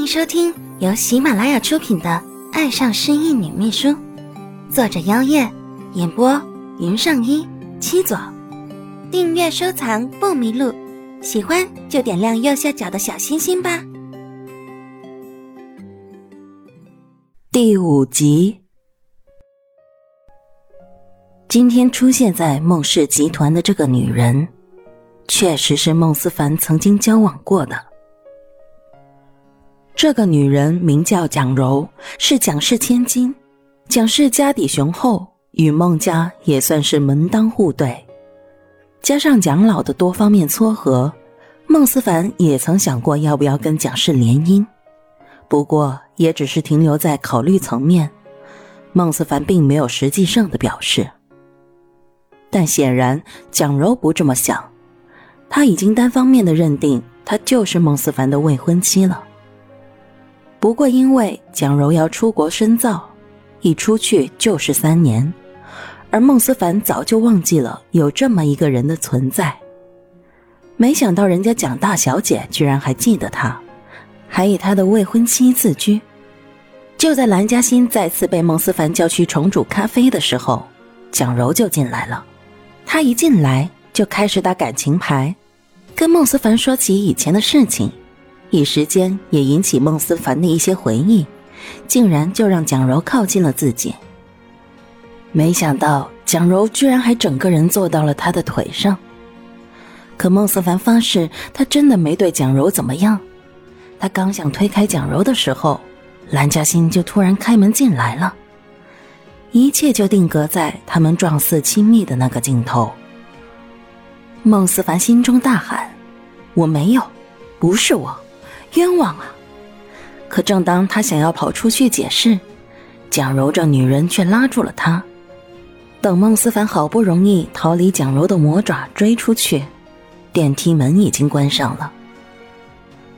欢迎收听由喜马拉雅出品的《爱上失忆女秘书》，作者：妖夜，演播：云上一七左。订阅收藏不迷路，喜欢就点亮右下角的小心心吧。第五集，今天出现在孟氏集团的这个女人，确实是孟思凡曾经交往过的。这个女人名叫蒋柔，是蒋氏千金。蒋氏家底雄厚，与孟家也算是门当户对。加上蒋老的多方面撮合，孟思凡也曾想过要不要跟蒋氏联姻，不过也只是停留在考虑层面。孟思凡并没有实际上的表示。但显然蒋柔不这么想，他已经单方面的认定她就是孟思凡的未婚妻了。不过，因为蒋柔要出国深造，一出去就是三年，而孟思凡早就忘记了有这么一个人的存在。没想到人家蒋大小姐居然还记得他，还以他的未婚妻自居。就在蓝嘉欣再次被孟思凡叫去重煮咖啡的时候，蒋柔就进来了。她一进来就开始打感情牌，跟孟思凡说起以前的事情。一时间也引起孟思凡的一些回忆，竟然就让蒋柔靠近了自己。没想到蒋柔居然还整个人坐到了他的腿上。可孟思凡发誓，他真的没对蒋柔怎么样。他刚想推开蒋柔的时候，蓝嘉欣就突然开门进来了，一切就定格在他们状似亲密的那个镜头。孟思凡心中大喊：“我没有，不是我。”冤枉啊！可正当他想要跑出去解释，蒋柔这女人却拉住了他。等孟思凡好不容易逃离蒋柔的魔爪，追出去，电梯门已经关上了。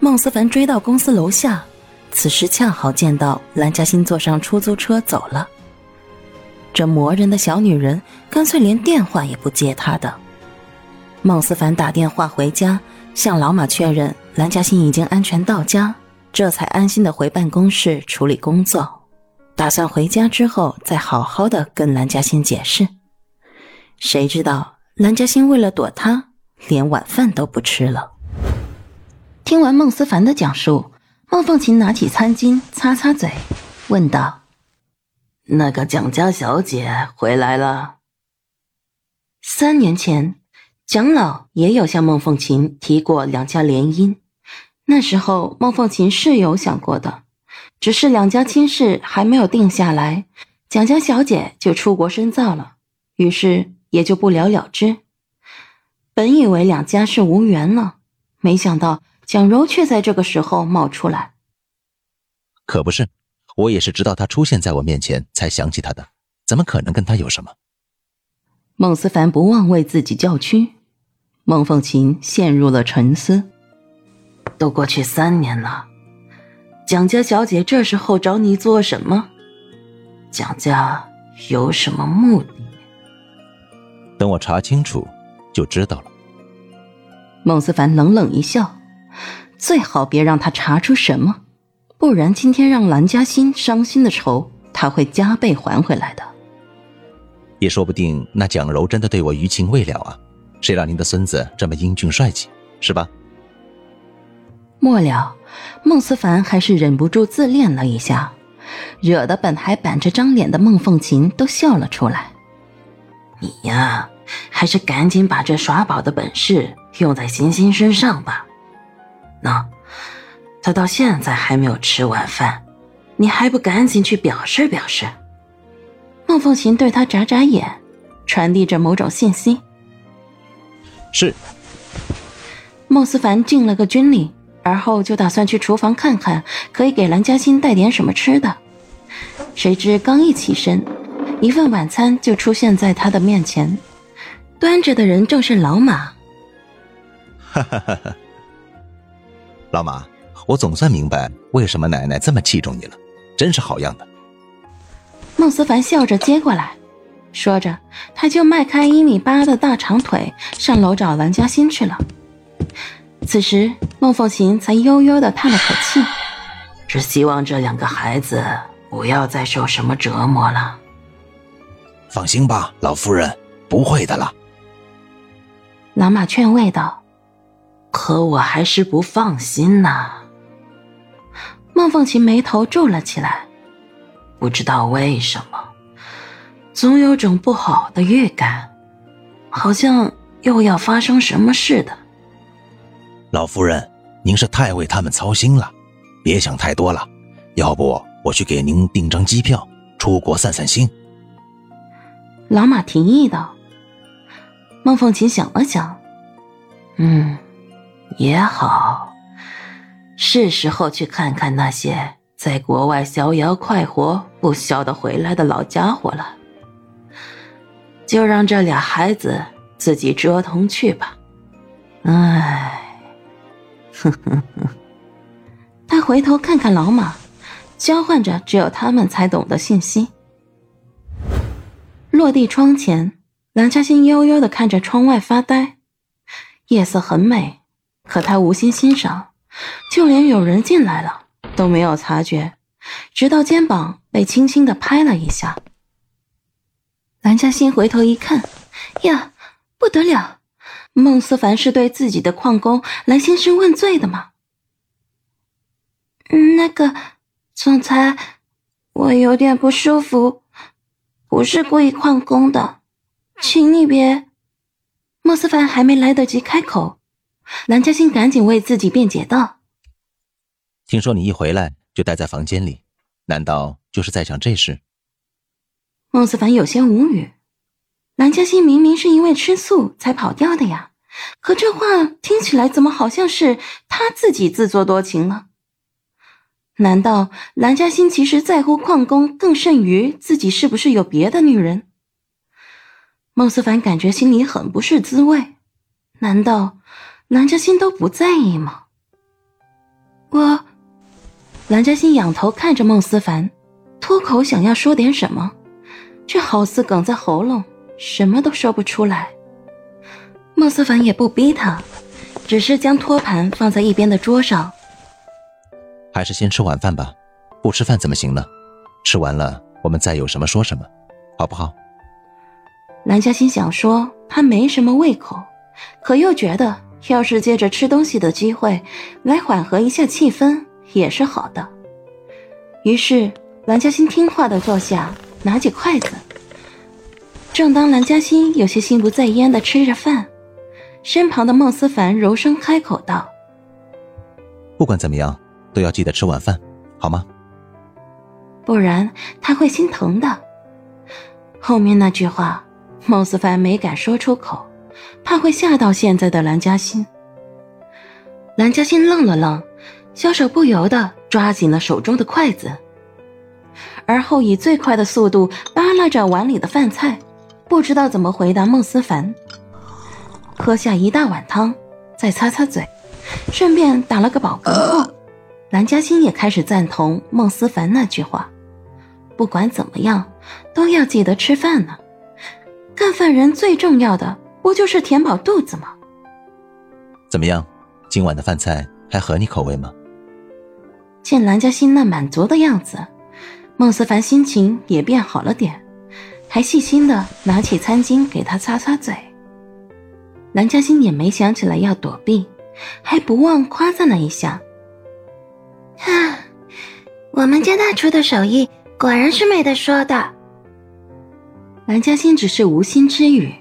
孟思凡追到公司楼下，此时恰好见到蓝嘉欣坐上出租车走了。这磨人的小女人，干脆连电话也不接他的。孟思凡打电话回家，向老马确认。蓝嘉欣已经安全到家，这才安心的回办公室处理工作，打算回家之后再好好的跟蓝嘉欣解释。谁知道蓝嘉欣为了躲他，连晚饭都不吃了。听完孟思凡的讲述，孟凤琴拿起餐巾擦擦嘴，问道：“那个蒋家小姐回来了？”三年前，蒋老也有向孟凤琴提过两家联姻。那时候，孟凤琴是有想过的，只是两家亲事还没有定下来，蒋家小姐就出国深造了，于是也就不了了之。本以为两家是无缘了，没想到蒋柔却在这个时候冒出来。可不是，我也是直到她出现在我面前才想起她的，怎么可能跟她有什么？孟思凡不忘为自己叫屈，孟凤琴陷入了沉思。都过去三年了，蒋家小姐这时候找你做什么？蒋家有什么目的？等我查清楚就知道了。孟思凡冷冷一笑，最好别让他查出什么，不然今天让蓝嘉欣伤心的仇，他会加倍还回来的。也说不定那蒋柔真的对我余情未了啊！谁让您的孙子这么英俊帅气，是吧？末了，孟思凡还是忍不住自恋了一下，惹得本还板着张脸的孟凤琴都笑了出来。你呀，还是赶紧把这耍宝的本事用在欣欣身上吧。那，他到现在还没有吃晚饭，你还不赶紧去表示表示？孟凤琴对他眨眨眼，传递着某种信息。是。孟思凡敬了个军礼。而后就打算去厨房看看，可以给蓝嘉欣带点什么吃的。谁知刚一起身，一份晚餐就出现在他的面前，端着的人正是老马。哈哈哈哈！老马，我总算明白为什么奶奶这么器重你了，真是好样的。孟思凡笑着接过来，说着他就迈开一米八的大长腿上楼找蓝嘉欣去了。此时，孟凤琴才悠悠的叹了口气：“只希望这两个孩子不要再受什么折磨了。放心吧，老夫人，不会的了。老马劝慰道：“可我还是不放心呐。”孟凤琴眉头皱了起来，不知道为什么，总有种不好的预感，好像又要发生什么似的。老夫人，您是太为他们操心了，别想太多了。要不我去给您订张机票，出国散散心。老马提议道。孟凤琴想了想，嗯，也好。是时候去看看那些在国外逍遥快活、不晓得回来的老家伙了。就让这俩孩子自己折腾去吧。唉，哼哼哼。他回头看看老马，交换着只有他们才懂的信息。落地窗前，梁嘉欣悠悠的看着窗外发呆。夜色很美，可他无心欣赏。就连有人进来了都没有察觉，直到肩膀被轻轻的拍了一下。蓝嘉欣回头一看，呀，不得了！孟思凡是对自己的矿工来兴师问罪的吗？那个总裁，我有点不舒服，不是故意旷工的，请你别……孟思凡还没来得及开口。蓝嘉欣赶紧为自己辩解道：“听说你一回来就待在房间里，难道就是在想这事？”孟思凡有些无语。蓝嘉欣明明是因为吃素才跑掉的呀，可这话听起来怎么好像是他自己自作多情了？难道蓝嘉欣其实在乎矿工更甚于自己是不是有别的女人？孟思凡感觉心里很不是滋味。难道？蓝嘉欣都不在意吗？我，蓝嘉欣仰头看着孟思凡，脱口想要说点什么，却好似哽在喉咙，什么都说不出来。孟思凡也不逼他，只是将托盘放在一边的桌上。还是先吃晚饭吧，不吃饭怎么行呢？吃完了，我们再有什么说什么，好不好？蓝嘉欣想说他没什么胃口，可又觉得。要是借着吃东西的机会来缓和一下气氛，也是好的。于是蓝嘉欣听话的坐下，拿起筷子。正当蓝嘉欣有些心不在焉的吃着饭，身旁的孟思凡柔声开口道：“不管怎么样，都要记得吃晚饭，好吗？不然他会心疼的。”后面那句话，孟思凡没敢说出口。怕会吓到现在的蓝嘉欣。蓝嘉欣愣了愣，小手不由得抓紧了手中的筷子，而后以最快的速度扒拉着碗里的饭菜，不知道怎么回答孟思凡。喝下一大碗汤，再擦擦嘴，顺便打了个饱嗝后，蓝嘉欣也开始赞同孟思凡那句话：不管怎么样，都要记得吃饭呢。干饭人最重要的。不就是填饱肚子吗？怎么样，今晚的饭菜还合你口味吗？见蓝嘉欣那满足的样子，孟思凡心情也变好了点，还细心的拿起餐巾给他擦擦嘴。蓝嘉欣也没想起来要躲避，还不忘夸赞了一下：“啊，我们家大厨的手艺果然是没得说的。”蓝嘉欣只是无心之语。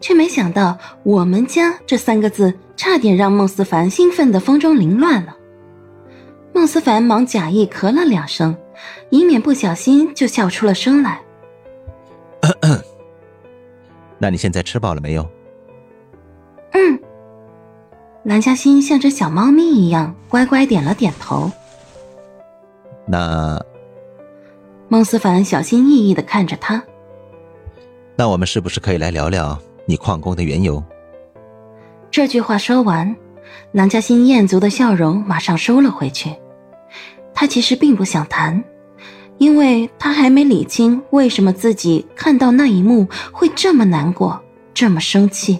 却没想到“我们家”这三个字，差点让孟思凡兴奋的风中凌乱了。孟思凡忙假意咳了两声，以免不小心就笑出了声来。那你现在吃饱了没有？嗯。蓝嘉欣像只小猫咪一样乖乖点了点头。那……孟思凡小心翼翼的看着他。那我们是不是可以来聊聊？你旷工的缘由。这句话说完，蓝嘉欣艳足的笑容马上收了回去。他其实并不想谈，因为他还没理清为什么自己看到那一幕会这么难过，这么生气。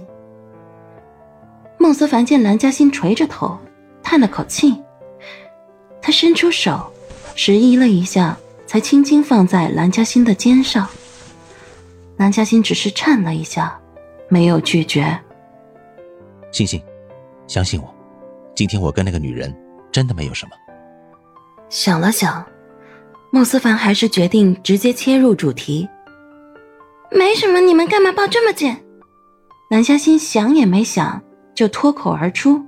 孟思凡见蓝嘉欣垂着头，叹了口气，他伸出手迟疑了一下，才轻轻放在蓝嘉欣的肩上。蓝嘉欣只是颤了一下，没有拒绝。星星，相信我，今天我跟那个女人真的没有什么。想了想，孟思凡还是决定直接切入主题。没什么，你们干嘛抱这么紧？南嘉欣想也没想就脱口而出，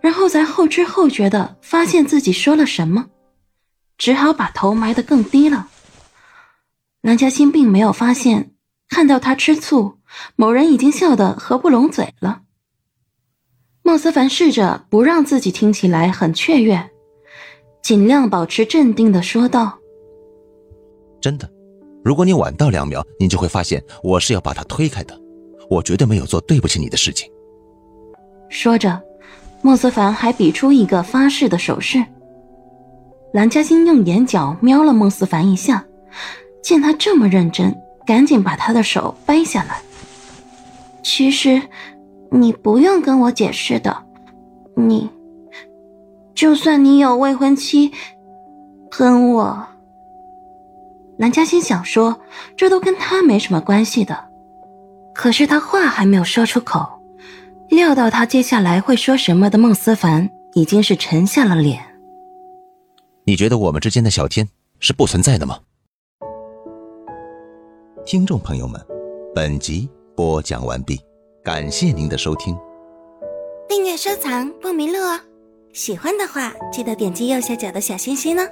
然后才后知后觉的发现自己说了什么，只好把头埋得更低了。南嘉欣并没有发现，看到他吃醋，某人已经笑得合不拢嘴了。孟思凡试着不让自己听起来很雀跃，尽量保持镇定的说道：“真的，如果你晚到两秒，你就会发现我是要把他推开的。我绝对没有做对不起你的事情。”说着，孟思凡还比出一个发誓的手势。蓝嘉欣用眼角瞄了孟思凡一下，见他这么认真，赶紧把他的手掰下来。其实。你不用跟我解释的，你，就算你有未婚妻，喷我。南嘉欣想说，这都跟他没什么关系的，可是他话还没有说出口，料到他接下来会说什么的孟思凡已经是沉下了脸。你觉得我们之间的小天是不存在的吗？听众朋友们，本集播讲完毕。感谢您的收听，订阅收藏不迷路哦！喜欢的话，记得点击右下角的小心心呢。